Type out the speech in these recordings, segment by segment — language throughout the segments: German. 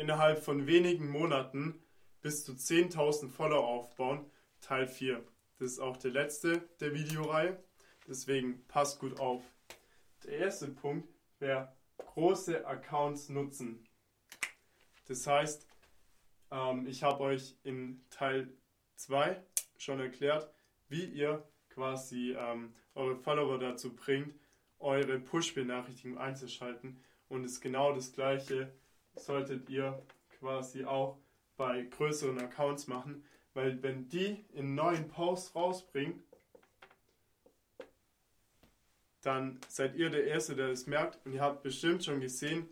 innerhalb von wenigen Monaten bis zu 10.000 Follower aufbauen, Teil 4. Das ist auch der letzte der Videoreihe, deswegen passt gut auf. Der erste Punkt wäre große Accounts nutzen. Das heißt, ähm, ich habe euch in Teil 2 schon erklärt, wie ihr quasi ähm, eure Follower dazu bringt, eure Push-Benachrichtigung einzuschalten. Und es ist genau das gleiche solltet ihr quasi auch bei größeren Accounts machen, weil wenn die in neuen Posts rausbringen, dann seid ihr der Erste, der es merkt und ihr habt bestimmt schon gesehen,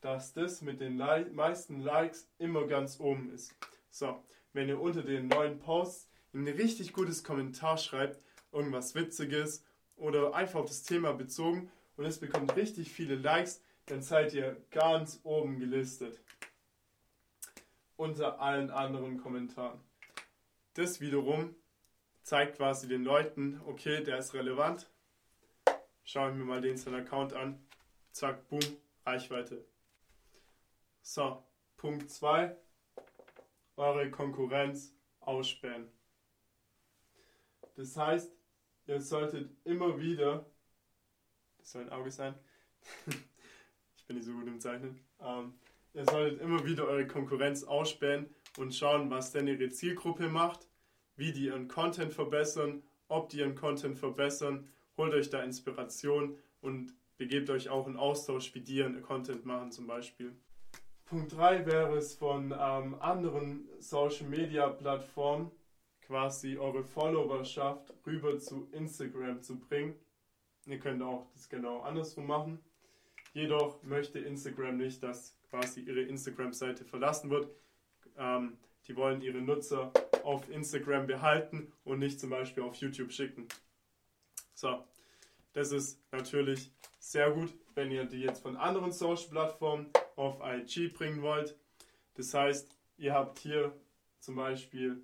dass das mit den meisten Likes immer ganz oben ist. So, wenn ihr unter den neuen Posts ein richtig gutes Kommentar schreibt, irgendwas Witziges oder einfach auf das Thema bezogen und es bekommt richtig viele Likes, dann seid ihr ganz oben gelistet. Unter allen anderen Kommentaren. Das wiederum zeigt quasi den Leuten, okay, der ist relevant. Schauen wir mal den seinen Account an. Zack, boom, Reichweite. So, Punkt 2. Eure Konkurrenz ausspähen. Das heißt, ihr solltet immer wieder, das soll ein Auge sein, ich bin nicht so gut im Zeichnen, ähm, ihr solltet immer wieder eure Konkurrenz ausspähen und schauen, was denn ihre Zielgruppe macht, wie die ihren Content verbessern, ob die ihren Content verbessern, holt euch da Inspiration und begebt euch auch in Austausch, wie die ihren Content machen zum Beispiel. Punkt 3 wäre es von ähm, anderen Social Media Plattformen quasi eure Followerschaft rüber zu Instagram zu bringen. Ihr könnt auch das genau andersrum machen. Jedoch möchte Instagram nicht, dass quasi ihre Instagram-Seite verlassen wird. Ähm, die wollen ihre Nutzer auf Instagram behalten und nicht zum Beispiel auf YouTube schicken. So, das ist natürlich sehr gut, wenn ihr die jetzt von anderen Social-Plattformen auf IG bringen wollt. Das heißt, ihr habt hier zum Beispiel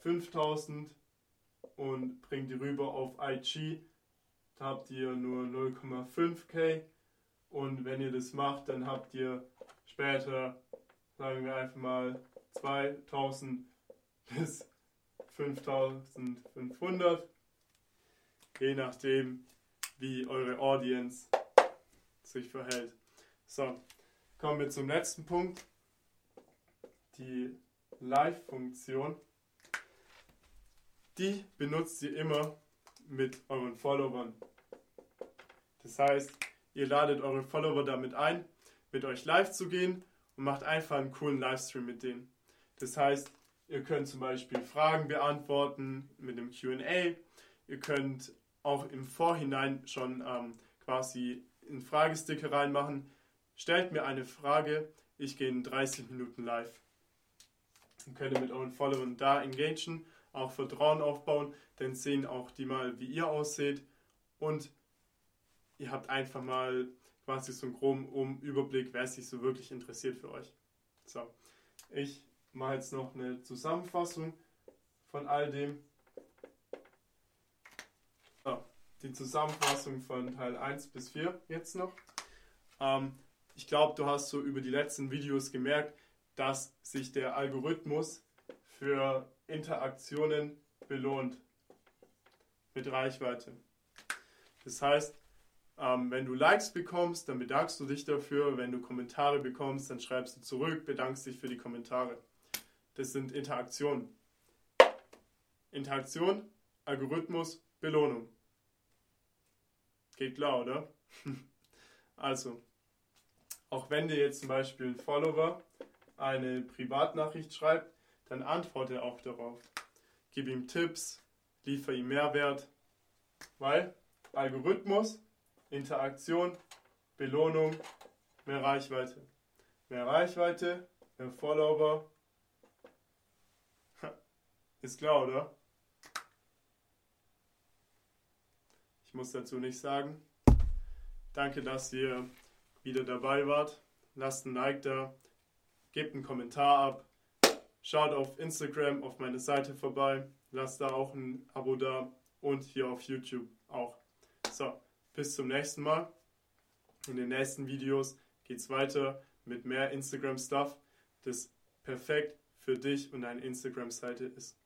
5000 und bringt die rüber auf IG. Da habt ihr nur 0,5k und wenn ihr das macht, dann habt ihr später, sagen wir einfach mal 2000 bis 5500, je nachdem, wie eure Audience sich verhält. So, kommen wir zum letzten Punkt, die Live-Funktion die benutzt ihr immer mit euren Followern. Das heißt, ihr ladet eure Follower damit ein, mit euch live zu gehen und macht einfach einen coolen Livestream mit denen. Das heißt, ihr könnt zum Beispiel Fragen beantworten mit einem QA. Ihr könnt auch im Vorhinein schon ähm, quasi einen Fragesticker reinmachen. Stellt mir eine Frage, ich gehe in 30 Minuten live. Dann könnt ihr mit euren Followern da engagen auch Vertrauen aufbauen, dann sehen auch die mal, wie ihr aussieht und ihr habt einfach mal quasi so einen groben Überblick, wer sich so wirklich interessiert für euch. So, ich mache jetzt noch eine Zusammenfassung von all dem. So, die Zusammenfassung von Teil 1 bis 4 jetzt noch. Ähm, ich glaube, du hast so über die letzten Videos gemerkt, dass sich der Algorithmus für Interaktionen belohnt mit Reichweite. Das heißt, ähm, wenn du Likes bekommst, dann bedankst du dich dafür. Wenn du Kommentare bekommst, dann schreibst du zurück, bedankst dich für die Kommentare. Das sind Interaktionen. Interaktion, Algorithmus, Belohnung. Geht klar, oder? also, auch wenn dir jetzt zum Beispiel ein Follower eine Privatnachricht schreibt, dann antworte auch darauf. Gib ihm Tipps, liefer ihm Mehrwert, weil Algorithmus, Interaktion, Belohnung, mehr Reichweite. Mehr Reichweite, mehr Follower. Ist klar, oder? Ich muss dazu nicht sagen. Danke, dass ihr wieder dabei wart. Lasst ein Like da, gebt einen Kommentar ab Schaut auf Instagram auf meine Seite vorbei, lasst da auch ein Abo da und hier auf YouTube auch. So, bis zum nächsten Mal. In den nächsten Videos geht es weiter mit mehr Instagram-Stuff. das perfekt für dich und deine Instagram-Seite ist.